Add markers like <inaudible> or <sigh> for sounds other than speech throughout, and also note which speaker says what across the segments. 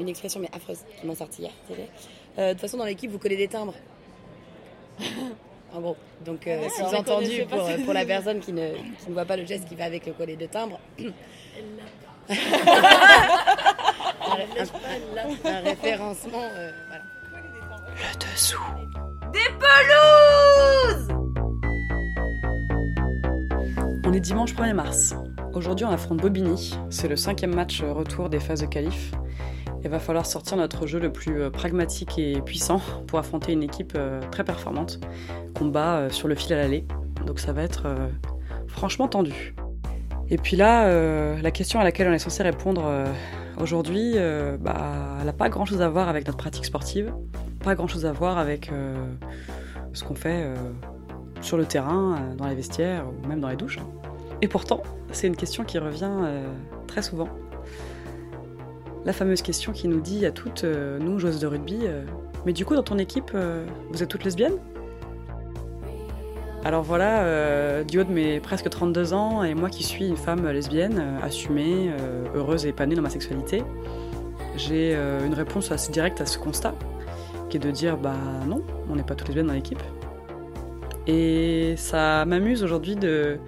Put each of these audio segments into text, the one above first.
Speaker 1: une expression mais affreuse qui m'ont sorti hier. Euh, de toute façon, dans l'équipe, vous collez des timbres. <laughs> en gros. Donc, euh,
Speaker 2: Ah,
Speaker 1: sous-entendu pour, pour la personne qui ne, qui ne voit pas le geste qui va avec le collet de timbre. <clears throat> un, un- un référencement. euh, voilà.
Speaker 3: Le dessous.
Speaker 4: Des pelouses
Speaker 5: On est dimanche 1er mars. Aujourd'hui, on affronte Bobigny. C'est le cinquième match euh, retour des phases de qualif. Il va falloir sortir notre jeu le plus euh, pragmatique et puissant pour affronter une équipe euh, très performante qu'on bat euh, sur le fil à l'aller. Donc ça va être franchement tendu. Et puis là, la question à laquelle on est censé répondre aujourd'hui, bah, elle n'a pas grand-chose à voir avec notre pratique sportive, pas grand-chose à voir avec ce qu'on fait sur le terrain, dans les vestiaires ou même dans les douches. Et pourtant, c'est une question qui revient très souvent. La fameuse question qui nous dit à toutes, euh, nous, joueuses de rugby, euh, mais du coup, dans ton équipe, euh, vous êtes toutes lesbiennes? Alors voilà, du haut de mes presque 32 ans, et moi qui suis une femme lesbienne, assumée, heureuse et épanouie dans ma sexualité, j'ai une réponse assez directe à ce constat, qui est de dire, bah non, on n'est pas toutes lesbiennes dans l'équipe. Et ça m'amuse aujourd'hui de,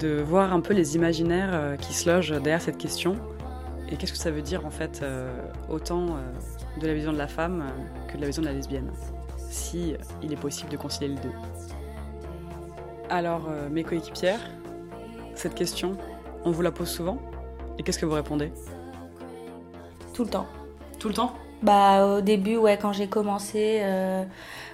Speaker 5: de voir un peu les imaginaires qui se logent derrière cette question. Et qu'est-ce que ça veut dire en fait, euh, autant euh, de la vision de la femme euh, que de la vision de la lesbienne, si il est possible de concilier les deux? Alors, euh, mes coéquipières, cette question, on vous la pose souvent? Et qu'est-ce que vous répondez?
Speaker 2: Tout le temps.
Speaker 5: Tout le temps?
Speaker 2: Bah au début, ouais, quand j'ai commencé, euh,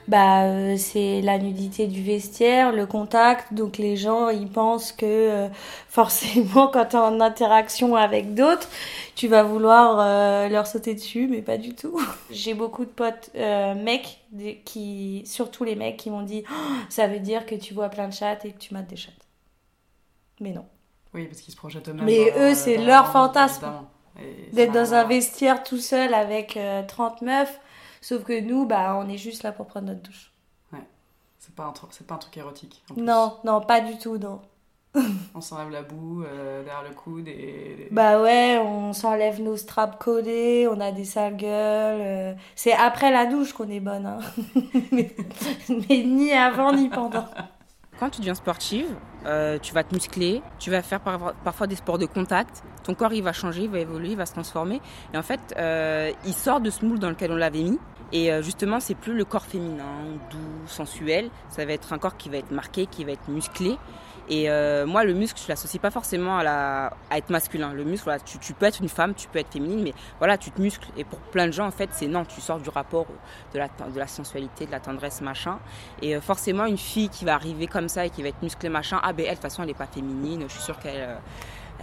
Speaker 2: bah euh, c'est la nudité du vestiaire, le contact. Donc les gens, ils pensent que euh, <laughs> forcément, quand t'es en interaction avec d'autres, tu vas vouloir leur sauter dessus, mais pas du tout. <laughs> J'ai beaucoup de potes mecs, qui, surtout les mecs, qui m'ont dit, Oh, ça veut dire que tu vois plein de chattes et que tu mates des chattes. Mais non.
Speaker 5: Oui, parce qu'ils se projettent eux-mêmes.
Speaker 2: Mais eux, c'est leur fantasme. D'être dans un vestiaire tout seul avec euh, 30 meufs. Sauf que nous, bah, on est juste là pour prendre notre douche.
Speaker 5: C'est pas, un truc- c'est pas un truc érotique. en plus.
Speaker 2: Non, non, pas du tout, non. <laughs>
Speaker 5: On s'enlève la boue euh, derrière le coude et.
Speaker 2: Bah ouais, on s'enlève nos straps collés, on a des sales gueules. euh, C'est après la douche qu'on est bonne, hein. <laughs> mais, mais ni avant ni pendant.
Speaker 4: Quand tu deviens sportive, euh, tu vas te muscler, tu vas faire par- parfois des sports de contact. Ton corps, il va changer, il va évoluer, il va se transformer. Et en fait, euh, il sort de ce moule dans lequel on l'avait mis. Et euh, justement, c'est plus le corps féminin, doux, sensuel. Ça va être un corps qui va être marqué, qui va être musclé. Et euh, moi, le muscle, je l'associe pas forcément à, la, à être masculin. Le muscle, tu, peux être une femme, tu peux être féminine, mais voilà, tu te muscles. Et pour plein de gens, en fait, c'est non, tu sors du rapport de la, de la sensualité, de la tendresse, machin. Et euh, forcément, une fille qui va arriver comme ça et qui va être musclée, machin, ah ben elle, de toute façon, elle n'est pas féminine, je suis sûre qu'elle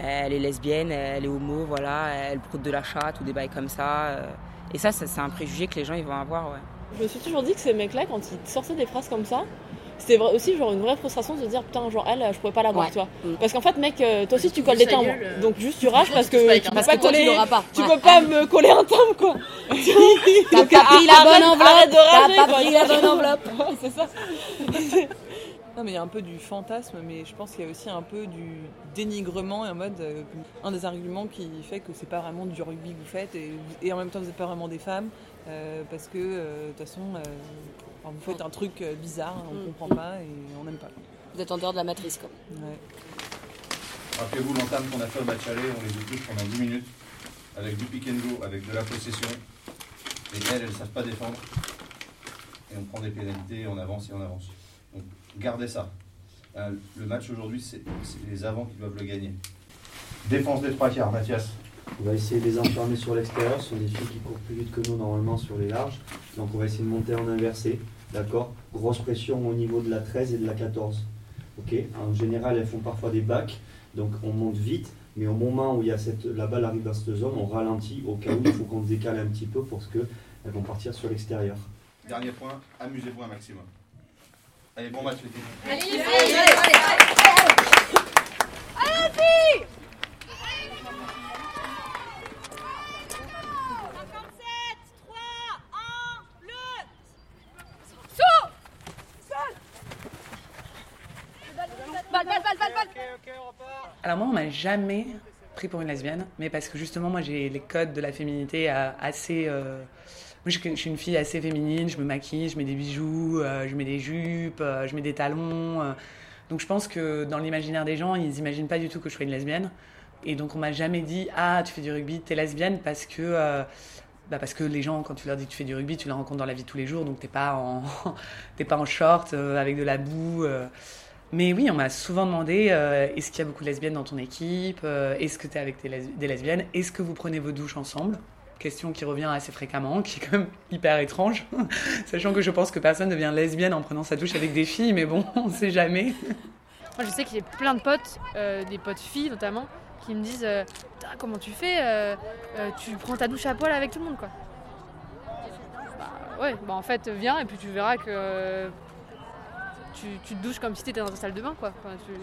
Speaker 4: elle est lesbienne, elle est homo, voilà, elle broute de la chatte ou des bails comme ça. euh. Et ça, ça, c'est un préjugé que les gens ils vont avoir, ouais.
Speaker 6: Je me suis toujours dit que ces mecs-là, quand ils sortaient des phrases comme ça, c'était aussi genre une vraie frustration de se dire putain, genre elle, je pourrais pas l'avoir,
Speaker 1: Ouais.
Speaker 6: tu vois.
Speaker 1: Mm.
Speaker 6: Parce qu'en fait, mec, euh, toi aussi tu
Speaker 1: tu
Speaker 6: colles des timbres.
Speaker 1: gueule, euh.
Speaker 6: Donc juste tu rages parce que tu peux
Speaker 1: Parce
Speaker 6: pas
Speaker 1: que toi, tu
Speaker 6: coller.
Speaker 1: pas.
Speaker 6: Tu
Speaker 1: Ouais.
Speaker 6: peux pas me coller un timbre, quoi. <laughs>
Speaker 1: T'as pas pris la bonne enveloppe.
Speaker 6: arrête de rager,
Speaker 1: T'as <laughs> pas pris la bonne enveloppe.
Speaker 6: Ouais, c'est ça.
Speaker 7: Non, mais il y a un peu du fantasme, mais je pense qu'il y a aussi un peu du dénigrement et en mode euh, un des arguments qui fait que c'est pas vraiment du rugby que vous faites et, et en même temps vous n'êtes pas vraiment des femmes euh, parce que euh, de toute façon euh, enfin, vous faites un truc bizarre, on
Speaker 1: Mm.
Speaker 7: comprend pas et on n'aime pas.
Speaker 1: Vous êtes en dehors de la matrice, quoi.
Speaker 7: Ouais.
Speaker 8: Rappelez-vous l'entame qu'on a fait au match aller, on les touche pendant 10 minutes, avec du pick and go, avec de la possession. Et elles, elles ne savent pas défendre. Et on prend des pénalités, on avance et on avance. Donc gardez ça. Euh, Le match aujourd'hui, c'est les avants qui doivent le gagner. Défense des trois quarts, Mathias.
Speaker 9: On va essayer de les enfermer sur l'extérieur. Ce sont des filles qui courent plus vite que nous normalement sur les larges. Donc on va essayer de monter en inversé. D'accord? Grosse pression au niveau de la 13 et de la 14. Ok? En général, elles font parfois des bacs. Donc on monte vite. Mais au moment où il y a cette, la balle arrive dans cette zone, on ralentit au cas où il faut qu'on se décale un petit peu parce qu'elles vont partir sur l'extérieur.
Speaker 8: Dernier point, amusez-vous un maximum. Allez, bon match les filles.
Speaker 10: Allez, les filles Allez, allez, allez filles
Speaker 11: Alors moi, on m'a jamais pris pour une lesbienne, mais parce que justement, moi, j'ai les codes de la féminité assez. euh, Moi, je suis- une fille assez féminine, je me maquille, je mets des bijoux, euh, je mets des jupes, euh, je mets des talons. euh. Donc, je pense que dans l'imaginaire des gens, ils imaginent pas du tout que je sois une lesbienne. Et donc, on m'a jamais dit Ah, tu fais du rugby, t'es lesbienne, parce que. bah parce que les gens, quand tu leur dis que tu fais du rugby, tu les rencontres dans la vie de tous les jours, donc t'es pas en, <laughs> pas en short avec de la boue. Mais oui, on m'a souvent demandé est-ce qu'il y a beaucoup de lesbiennes dans ton équipe Est-ce que tu es avec des lesbiennes? Est-ce que vous prenez vos douches ensemble? Question qui revient assez fréquemment, qui est quand même hyper étrange, <laughs> sachant que je pense que personne ne devient lesbienne en prenant sa douche avec des filles, mais bon, <laughs> on sait jamais.
Speaker 12: Moi, je sais que j'ai plein de potes, euh, des potes filles notamment, qui me disent euh, Comment tu fais euh, Tu prends ta douche à poil avec tout le monde, quoi. Bah, ouais, bah en fait, viens et puis tu verras que tu, tu te douches comme si t'étais dans ta salle de bain, quoi. Tu-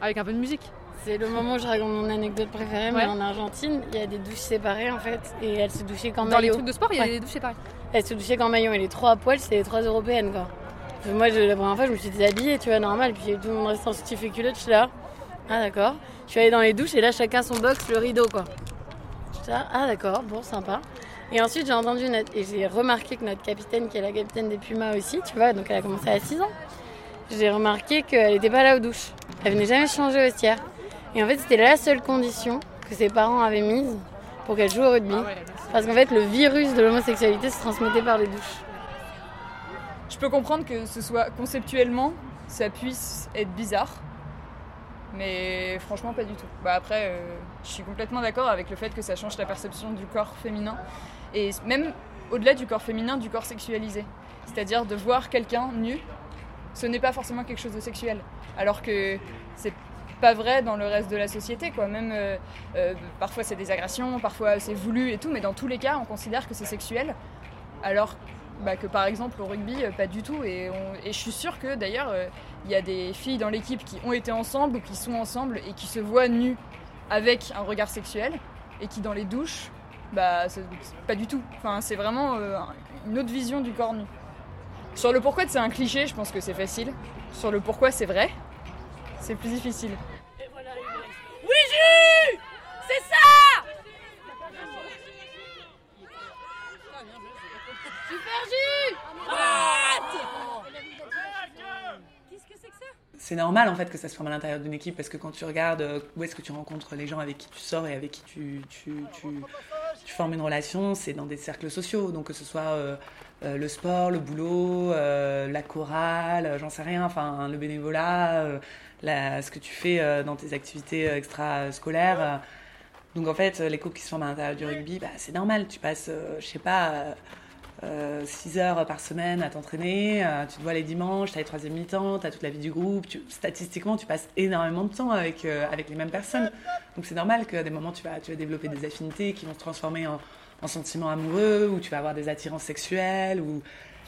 Speaker 12: Avec un peu de musique.
Speaker 13: C'est le moment où je raconte mon anecdote préférée, mais
Speaker 12: Ouais.
Speaker 13: en Argentine, il y a des douches séparées en fait, et elles se douchaient qu'en
Speaker 12: Dans les
Speaker 13: maillot.
Speaker 12: trucs de sport, il y a
Speaker 13: Ouais.
Speaker 12: des douches séparées.
Speaker 13: Elles se douchaient qu'en maillot, et les trois à poil, c'était les trois européennes quoi. Puis moi, je- la première fois, je me suis déshabillée, tu vois, normal, puis tout le monde restait en soutif et culotte, je suis là. Ah d'accord. Je suis allée dans les douches, et là, chacun son box, le rideau quoi. Je suis là, ah d'accord, bon, sympa. Et ensuite, j'ai entendu notre... et j'ai remarqué que notre capitaine, qui est la capitaine des Pumas aussi, tu vois, donc elle a commencé à 6 ans, j'ai remarqué qu'elle n'était pas là aux douches. Elle venait jamais changer au vestiaire. Et en fait, c'était la seule condition que ses parents avaient mise pour qu'elle joue au rugby. Parce qu'en fait, le virus de l'homosexualité se transmettait par les douches.
Speaker 14: Je peux comprendre que ce soit conceptuellement, ça puisse être bizarre. Mais franchement, pas du tout. Bah après, euh, je suis complètement d'accord avec le fait que ça change la perception du corps féminin. Et même au-delà du corps féminin, du corps sexualisé. C'est-à-dire de voir quelqu'un nu, ce n'est pas forcément quelque chose de sexuel. Alors que c'est pas vrai dans le reste de la société, quoi. Même euh, euh, parfois c'est des agressions, parfois c'est voulu et tout, mais dans tous les cas, on considère que c'est sexuel. Alors bah, que par exemple au rugby, euh, pas du tout. Et, je suis sûre que d'ailleurs, il y a des filles dans l'équipe qui ont été ensemble ou qui sont ensemble et qui se voient nues avec un regard sexuel et qui dans les douches, bah pas du tout. Enfin, c'est vraiment une autre vision du corps nu. Sur le pourquoi c'est un cliché, je pense que c'est facile. Sur le pourquoi c'est vrai, c'est plus difficile.
Speaker 10: Oui, Jus C'est ça Super Jus
Speaker 13: Qu'est-ce que c'est que ça
Speaker 11: C'est normal en fait que ça se forme à l'intérieur d'une équipe parce que quand tu regardes euh, où est-ce que tu rencontres les gens avec qui tu sors et avec qui tu, tu, tu, formes une relation, c'est dans des cercles sociaux. Donc que ce soit euh, euh, le sport, le boulot, la chorale, j'en sais rien, enfin le bénévolat, la- ce que tu fais dans tes activités extrascolaires. Donc en fait, les couples qui se forment à l'intérieur du rugby, bah, c'est normal. Tu passes, je sais pas, 6 heures par semaine à t'entraîner, euh, tu te vois les dimanches, tu as les troisième mi-temps, tu as toute la vie du groupe. Statistiquement, tu passes énormément de temps avec, euh, avec les mêmes personnes. Donc c'est normal qu'à des moments, tu vas, tu vas développer des affinités qui vont se transformer en, en sentiments amoureux, ou tu vas avoir des attirances sexuelles, ou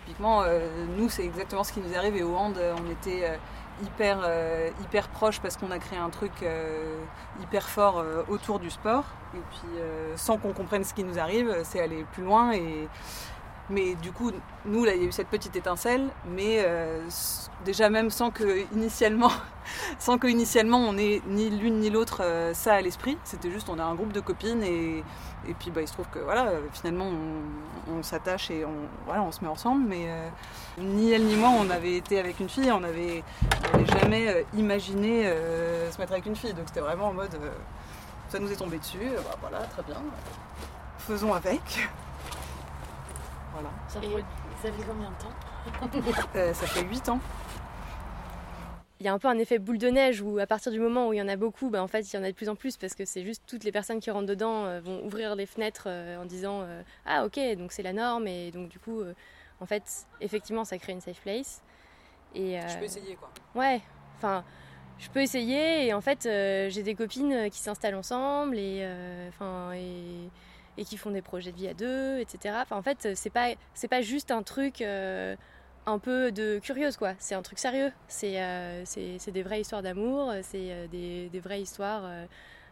Speaker 15: Typiquement, euh, nous, c'est exactement ce qui nous arrive. Et au hand, euh, on était euh, hyper, euh, hyper proches parce qu'on a créé un truc euh, hyper fort euh, autour du sport. Et puis, euh, sans qu'on comprenne ce qui nous arrive, c'est aller plus loin. Et... Mais du coup, nous, là, il y a eu cette petite étincelle. Mais euh, déjà, même sans que initialement, <laughs> sans que initialement on ait ni l'une ni l'autre euh, ça à l'esprit, c'était juste on a un groupe de copines et, et puis bah, il se trouve que voilà, euh, finalement on, s'attache et on, voilà, on se met ensemble. Mais ni elle ni moi on avait été avec une fille, on n'avait on n'avait jamais imaginé se mettre avec une fille. Donc c'était vraiment en mode ça nous est tombé dessus, bah, voilà, très bien, faisons avec. Voilà.
Speaker 13: Ça fait, ça fait combien de temps <laughs>
Speaker 15: Euh, ça fait 8 ans.
Speaker 16: il y a un peu un effet boule de neige où à partir du moment où il y en a beaucoup, bah, en fait il y en a de plus en plus parce que c'est juste toutes les personnes qui rentrent dedans euh, vont ouvrir les fenêtres euh, en disant ah ok donc c'est la norme et donc du coup en fait effectivement ça crée une safe place et
Speaker 15: Je
Speaker 16: euh,
Speaker 15: peux essayer quoi.
Speaker 16: ouais enfin je peux essayer et en fait euh, j'ai des copines qui s'installent ensemble et euh, enfin et, et qui font des projets de vie à deux etc enfin en fait c'est pas c'est pas juste un truc euh, un peu de curieuse quoi. C'est un truc sérieux. C'est euh, c'est des vraies histoires d'amour c'est euh, des, des vraies histoires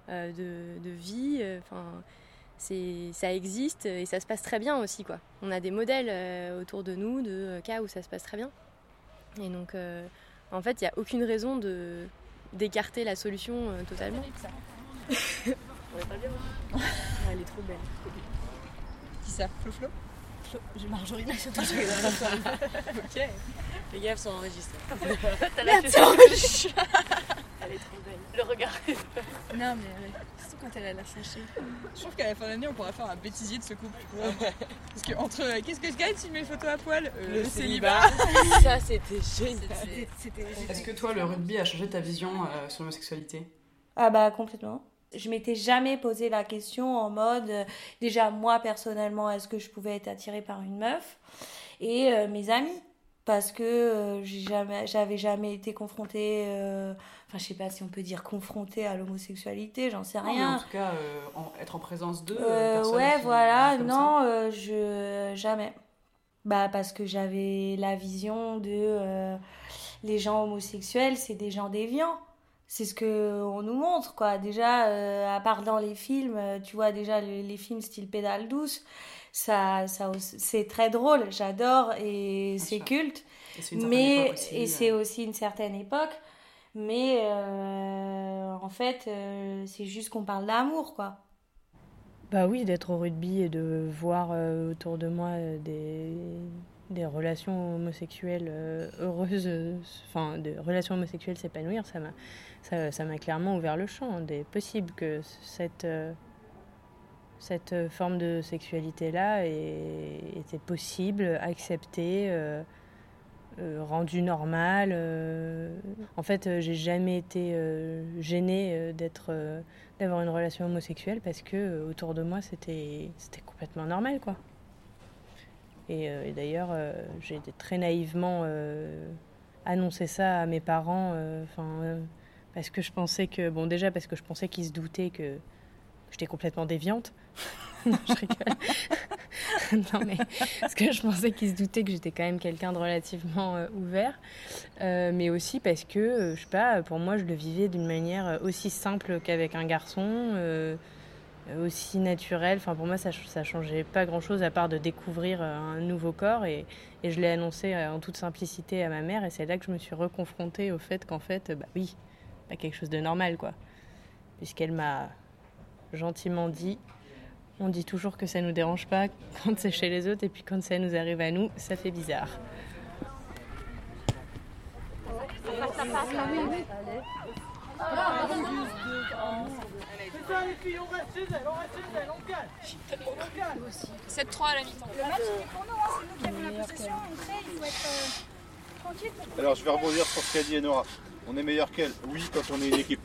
Speaker 16: de, de vie enfin c'est ça existe et ça se passe très bien aussi quoi. On a des modèles autour de nous de cas où ça se passe très bien. Et donc en fait il n'y a aucune raison de d'écarter la solution totalement <laughs>
Speaker 13: On est pas bien <laughs> Elle est trop belle.
Speaker 14: Qui ça? Flo Flo?
Speaker 13: J'ai Marjorie, surtout je regarde
Speaker 14: Ok.
Speaker 13: Les gars sont enregistrés. <laughs>
Speaker 14: T'as
Speaker 13: Merde, <laughs>
Speaker 14: la
Speaker 13: c'est
Speaker 14: tête.
Speaker 13: Elle est trop belle. Le regard.
Speaker 14: Non, mais ouais. surtout quand elle a l'air fâchée. Je trouve qu'à la fin de l'année, on pourra faire un bêtisier de ce couple. Parce que entre euh, qu'est-ce que je gagne si je mets une photo à poil? Euh,
Speaker 6: Le
Speaker 14: Le
Speaker 6: célibat.
Speaker 14: célibat.
Speaker 13: Ça, c'était génial.
Speaker 5: Est-ce que toi, le rugby a changé ta vision euh, sur l'homosexualité?
Speaker 2: Ah bah complètement. Je m'étais jamais posé la question en mode euh, déjà moi personnellement est-ce que je pouvais être attirée par une meuf? Et euh, mes amis parce que euh, jamais j'avais jamais été confrontée euh, enfin je sais pas si on peut dire confrontée à l'homosexualité j'en sais
Speaker 5: Non,
Speaker 2: rien
Speaker 5: en tout cas, euh, en- être en présence d'eux.
Speaker 2: Ouais, voilà, non, je jamais. Bah parce que j'avais la vision de les gens homosexuels, c'est des gens déviants. C'est ce que on nous montre quoi. Déjà euh, à part dans les films, euh, tu vois déjà les, les films style pédale douce, ça ça c'est très drôle, j'adore et c'est culte.
Speaker 5: Et c'est une certaine
Speaker 2: Mais
Speaker 5: époque aussi,
Speaker 2: et
Speaker 5: euh.
Speaker 2: c'est aussi une certaine époque. Mais euh, en fait, euh, c'est juste qu'on parle d'amour quoi.
Speaker 17: Bah oui, d'être au rugby et de voir euh, autour de moi euh, des, des relations homosexuelles euh, heureuses, enfin des relations homosexuelles s'épanouir, ça m'a ça, clairement ouvert le champ des possibles que cette euh, cette forme de sexualité-là est- était possible, acceptée, euh, rendue normale. En fait, j'ai jamais été gênée d'avoir une relation homosexuelle parce que autour de moi, c'était, c'était complètement normal, quoi. Et, euh, et d'ailleurs, euh, j'ai très naïvement euh, annoncé ça à mes parents, enfin, parce que je pensais que, bon, déjà parce que je pensais qu'ils se doutaient que j'étais complètement déviante. <laughs> non, je rigole. <laughs> mais parce que je pensais qu'ils se doutaient que j'étais quand même quelqu'un de relativement ouvert, mais aussi parce que, euh, je sais pas, pour moi, je le vivais d'une manière aussi simple qu'avec un garçon, aussi naturelle. Enfin, pour moi, ça, ch- ça changeait pas grand-chose à part de découvrir euh, un nouveau corps, et, je l'ai annoncé euh, en toute simplicité à ma mère, et c'est là que je me suis reconfrontée au fait qu'en fait, euh, bah oui, pas quelque chose de normal, quoi. Puisqu'elle m'a gentiment dit on dit toujours que ça nous dérange pas <laughs> quand c'est chez les autres, et puis quand ça nous arrive à nous, ça fait bizarre.
Speaker 10: Les filles, on reste chez elle, on reste chez elle, on gagne. On gagne.
Speaker 14: 7-3 à la mi-temps.
Speaker 18: Le match il est pour nous, hein, c'est nous qui avons la possession. Après, il faut être euh, tranquille. pour-
Speaker 8: Alors je vais rebondir sur ce qu'a dit Enora. On est meilleur qu'elle, oui, quand on est une équipe.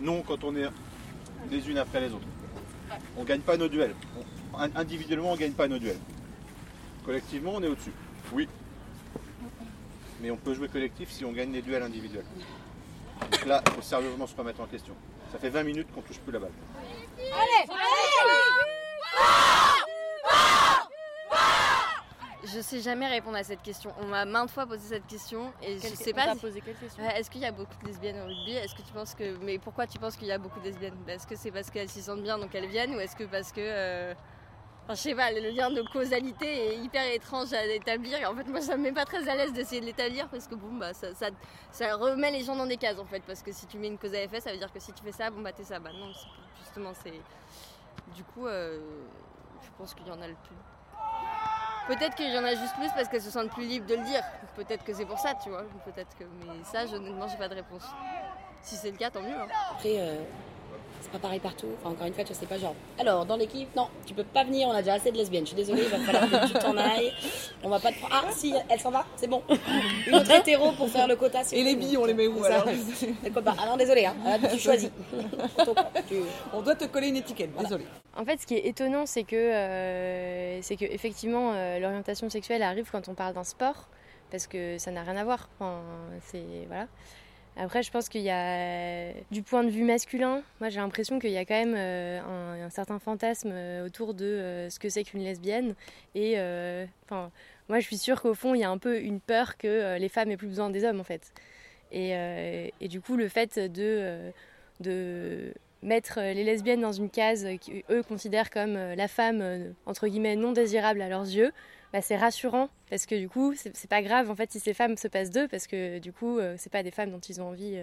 Speaker 8: Non, quand on est les unes après les autres. On gagne pas nos duels. On- in- individuellement, on gagne pas nos duels. Collectivement, on est au-dessus. Oui. Mais on peut jouer collectif si on gagne les duels individuels. Donc là, il faut sérieusement se remettre en question. Ça fait 20 minutes qu'on touche plus la balle.
Speaker 18: Allez,
Speaker 16: Je sais jamais répondre à cette question. On m'a maintes fois posé cette question et
Speaker 13: Quelle-
Speaker 16: je sais pas. si-
Speaker 13: posé quelle question
Speaker 16: Ouais, Est-ce qu'il y a beaucoup de lesbiennes au rugby? Est-ce que tu penses que. Mais pourquoi tu penses qu'il y a beaucoup de lesbiennes? Est-ce que c'est parce qu'elles s'y sentent bien donc elles viennent ou est-ce que parce que. euh, Je sais pas, le lien de causalité est hyper étrange à établir. En fait, moi, ça me met pas très à l'aise d'essayer de l'établir parce que bon, bah, ça, remet les gens dans des cases en fait. Parce que si tu mets une cause à effet, ça veut dire que si tu fais ça, bon, bah, t'es ça. Bah, non, justement, c'est. Du coup, euh, je pense qu'il y en a le plus. Peut-être qu'il y en a juste plus parce qu'elles se sentent plus libres de le dire. Peut-être que c'est pour ça, tu vois. Peut-être que. Mais ça, honnêtement, j'ai pas de réponse. Si c'est le cas, tant mieux. hein.
Speaker 1: Après, euh, c'est pas pareil partout. Enfin, encore une fois, tu sais pas genre. Alors, dans l'équipe, non, tu peux pas venir, on a déjà assez de lesbiennes. Je suis désolée, il va falloir que tu t'en ailles. On va pas te prendre. Ah, si, elle s'en va, c'est bon. Une autre hétéro pour faire le quota.
Speaker 7: Et les billes, on les met où
Speaker 1: Ça,
Speaker 7: alors
Speaker 1: copains. Ah non, désolé, hein. Ah, tu choisis.
Speaker 7: On doit te coller une étiquette, désolé.
Speaker 16: En fait, ce qui est étonnant, c'est que, euh, c'est que effectivement, euh, l'orientation sexuelle arrive quand on parle d'un sport, parce que ça n'a rien à voir. Enfin, c'est voilà. Après, je pense qu'il y a, du point de vue masculin, moi j'ai l'impression qu'il y a quand même euh, un, certain fantasme euh, autour de euh, ce que c'est qu'une lesbienne. Et enfin, moi je suis sûre qu'au fond, il y a un peu une peur que les femmes aient plus besoin des hommes en fait. Et, et du coup, le fait de, de mettre les lesbiennes dans une case qu'eux considèrent comme la femme, entre guillemets, non désirable à leurs yeux, bah, c'est rassurant parce que du coup, c'est pas grave en fait si ces femmes se passent d'eux parce que du coup, c'est pas des femmes dont ils ont envie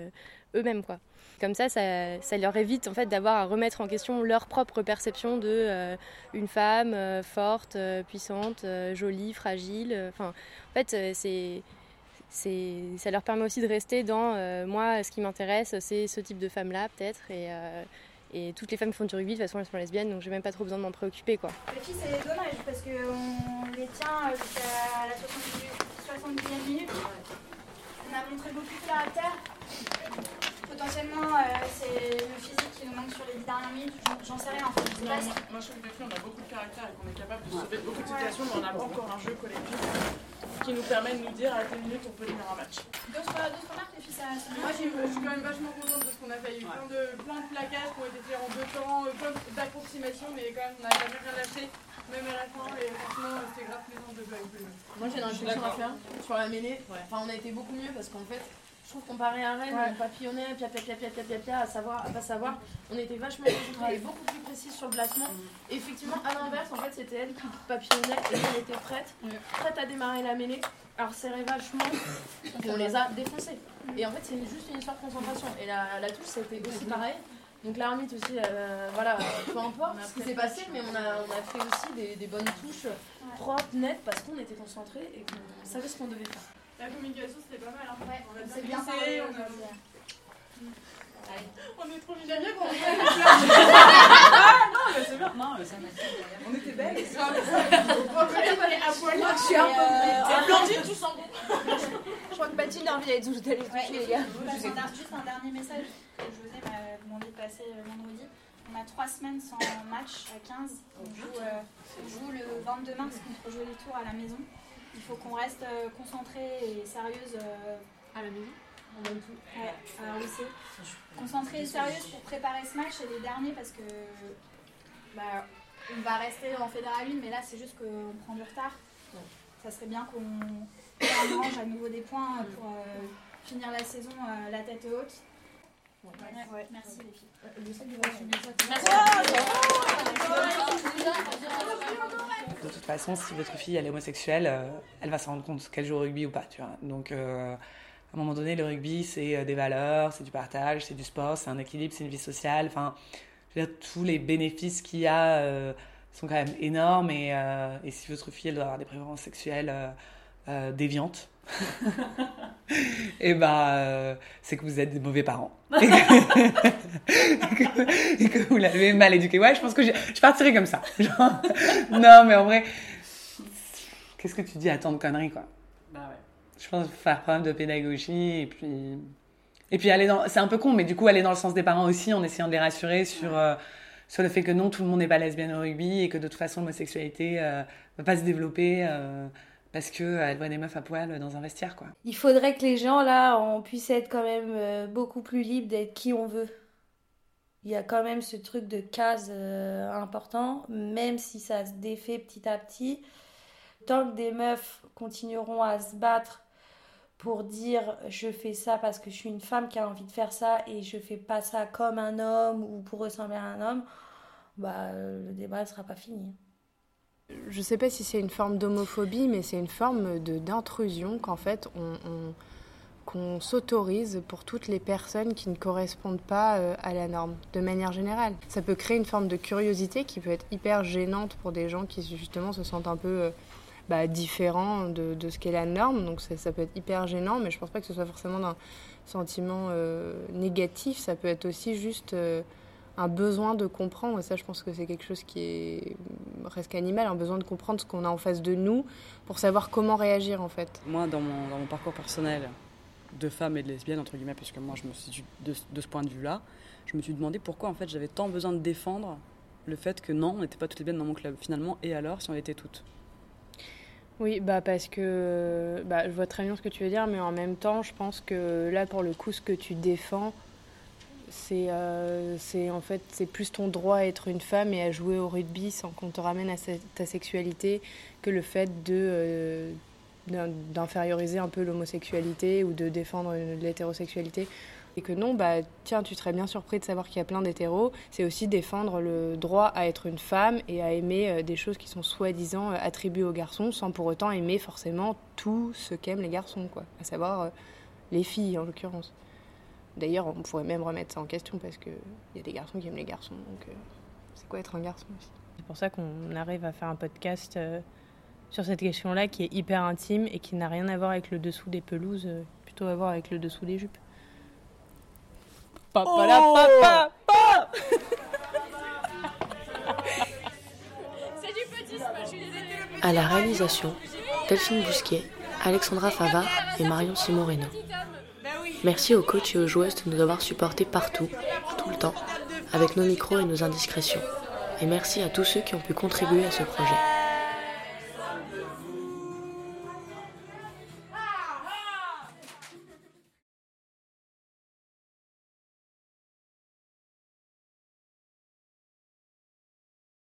Speaker 16: eux-mêmes quoi. Comme ça, ça, leur évite en fait d'avoir à remettre en question leur propre perception de euh, une femme euh, forte, euh, puissante, jolie, fragile. Enfin, en fait, c'est ça leur permet aussi de rester dans moi, ce qui m'intéresse, c'est ce type de femme-là peut-être et et toutes les femmes qui font du rugby, de toute façon, elles sont lesbiennes, donc j'ai même pas trop besoin de m'en préoccuper. Quoi.
Speaker 18: Les filles, c'est dommage parce qu'on les tient jusqu'à la 70e minute. On a montré beaucoup de caractère potentiellement, euh, c'est le physique qui nous manque sur les 10 dernières minutes. J'en sais rien en fait.
Speaker 14: moi, moi, je trouve que les filles, on a beaucoup de caractère et qu'on est capable de sauver beaucoup de situations, mais on n'a pas encore un jeu collectif qui nous permet de nous dire à quelle minute on peut tenir un match.
Speaker 18: D'autres remarques, les filles, ça,
Speaker 14: Moi, je suis quand même vachement contente de ce qu'on a fait. Il y a eu plein de, plein de plaquages qui ont été faits en deux temps, euh, plein d'approximations, mais quand même, on n'a jamais rien lâché, même à la fin, et franchement, c'était grave plaisant de jouer avec eux.
Speaker 6: Moi, j'ai une réflexion à faire sur la mêlée. Enfin, on a été beaucoup mieux parce qu'en fait, je trouve comparé à Rennes, on papillonnait, pia pia pia pia pia pia pia, à savoir, à pas savoir, on était vachement concentrés et beaucoup plus précis sur le placement. Et effectivement, à l'inverse, en fait, c'était elle qui papillonnait et elle était prête, prête à démarrer la mêlée. Alors serrait vachement, on les a défoncés. Et en fait, c'est juste une histoire de concentration. Et la, la touche, c'était aussi pareil. Donc l'armite aussi, euh, voilà, peu importe ce qui s'est passé, mais on a, on a fait aussi des, des bonnes touches propres, nettes, parce qu'on était concentrés et qu'on savait ce qu'on devait faire.
Speaker 14: La communication, c'était pas mal. Hein.
Speaker 18: Ouais,
Speaker 14: on a
Speaker 18: c'est
Speaker 14: bien
Speaker 18: parlé,
Speaker 14: on a... On est trop bien qu'on
Speaker 15: Non, mais c'est bien. Non, mais ça On était belles.
Speaker 14: On très bien aller à poil.
Speaker 18: Moi, je suis un peu
Speaker 14: Blandine, tu sens bon.
Speaker 18: Je crois que Mathilde a envie d'aller toucher les gars.
Speaker 19: Juste un dernier message que José m'a demandé de passer vendredi. On a trois semaines sans match à 15. On joue, euh, on joue le 22 mars contre Joli Tour à la maison. Il faut qu'on reste euh, concentré et sérieuse euh,
Speaker 6: à la maison?
Speaker 19: Ouais, à. Concentrée et sérieuse pour préparer ce match et les derniers parce que bah, on va rester en fédéral 1, mais là c'est juste qu'on prend du retard. Ça serait bien qu'on qu'on range à nouveau des points pour euh, finir la saison euh, la tête haute. Ouais, Merci les filles.
Speaker 11: De toute façon, si votre fille elle est homosexuelle, euh, elle va s'en rendre compte qu'elle joue au rugby ou pas. Tu vois. Donc, euh, à un moment donné, le rugby, c'est euh, des valeurs, c'est du partage, c'est du sport, c'est un équilibre, c'est une vie sociale. Enfin, je veux dire, tous les bénéfices qu'il y a euh, sont quand même énormes. Et, euh, et si votre fille elle doit avoir des préférences sexuelles euh, déviantes, <laughs> et ben, euh, c'est que vous êtes des mauvais parents. <laughs> Et que, et vous l'avez mal éduqué. Ouais, je pense que je, je partirais comme ça. <laughs> Genre, non, mais en vrai, qu'est-ce que tu dis à tant de conneries, quoi?
Speaker 15: Bah ouais.
Speaker 11: Je pense faire preuve de pédagogie et puis. Et puis aller dans. C'est un peu con, mais du coup, aller dans le sens des parents aussi en essayant de les rassurer sur, euh, sur le fait que non, tout le monde n'est pas lesbienne au rugby et que de toute façon, l'homosexualité euh, va pas se développer parce qu'elle voit des meufs à poil dans un vestiaire, quoi.
Speaker 2: Il faudrait que les gens, là, on puisse être quand même euh, beaucoup plus libres d'être qui on veut. Il y a quand même ce truc de case euh, important, même si ça se défait petit à petit. Tant que des meufs continueront à se battre pour dire je fais ça parce que je suis une femme qui a envie de faire ça et je fais pas ça comme un homme ou pour ressembler à un homme, bah euh, le débat ne sera pas fini.
Speaker 20: Je sais pas si c'est une forme d'homophobie, mais c'est une forme d'intrusion qu'en fait on, on- qu'on s'autorise pour toutes les personnes qui ne correspondent pas euh, à la norme, de manière générale. Ça peut créer une forme de curiosité qui peut être hyper gênante pour des gens qui justement se sentent un peu euh, bah, différents de, ce qu'est la norme, donc ça, peut être hyper gênant, mais je pense pas que ce soit forcément d'un sentiment euh, négatif, ça peut être aussi juste... un besoin de comprendre, et ça je pense que c'est quelque chose qui est presque animal, un besoin de comprendre ce qu'on a en face de nous pour savoir comment réagir en fait.
Speaker 5: Moi, dans mon, dans mon parcours personnel de femme et de lesbienne, entre guillemets, puisque moi je me suis de, de ce point de vue-là, je me suis demandé pourquoi en fait j'avais tant besoin de défendre le fait que non, on n'était pas toutes lesbiennes dans mon club. Finalement, et alors si on était toutes?
Speaker 20: Oui, bah parce que bah, je vois très bien ce que tu veux dire, mais en même temps, je pense que là, pour le coup, ce que tu défends, c'est euh, c'est en fait c'est plus ton droit à être une femme et à jouer au rugby sans qu'on te ramène à ta sexualité que le fait euh, d'in- d'inférioriser un peu l'homosexualité ou de défendre l'hétérosexualité. Et que non, bah tiens, tu serais bien surpris de savoir qu'il y a plein d'hétéros. C'est aussi défendre le droit à être une femme et à aimer euh, des choses qui sont soi-disant attribuées aux garçons sans pour autant aimer forcément tout ce qu'aiment les garçons, quoi. À savoir les filles en l'occurrence. D'ailleurs, on pourrait même remettre ça en question parce qu'il y a des garçons qui aiment les garçons. Donc, euh, c'est quoi être un garçon aussi?
Speaker 17: C'est pour ça qu'on arrive à faire un podcast euh, sur cette question-là qui est hyper intime et qui n'a rien à voir avec le dessous des pelouses, euh, plutôt à voir avec le dessous des jupes.
Speaker 7: Papa la papa <laughs>
Speaker 12: C'est du petit je suis désolée.
Speaker 21: À la réalisation, Delphine Bousquet, Alexandra Favard et Marion Simoreno. Merci aux coachs et aux joueuses de nous avoir supportés partout, tout le temps, avec nos micros et nos indiscrétions. Et merci à tous ceux qui ont pu contribuer à ce projet.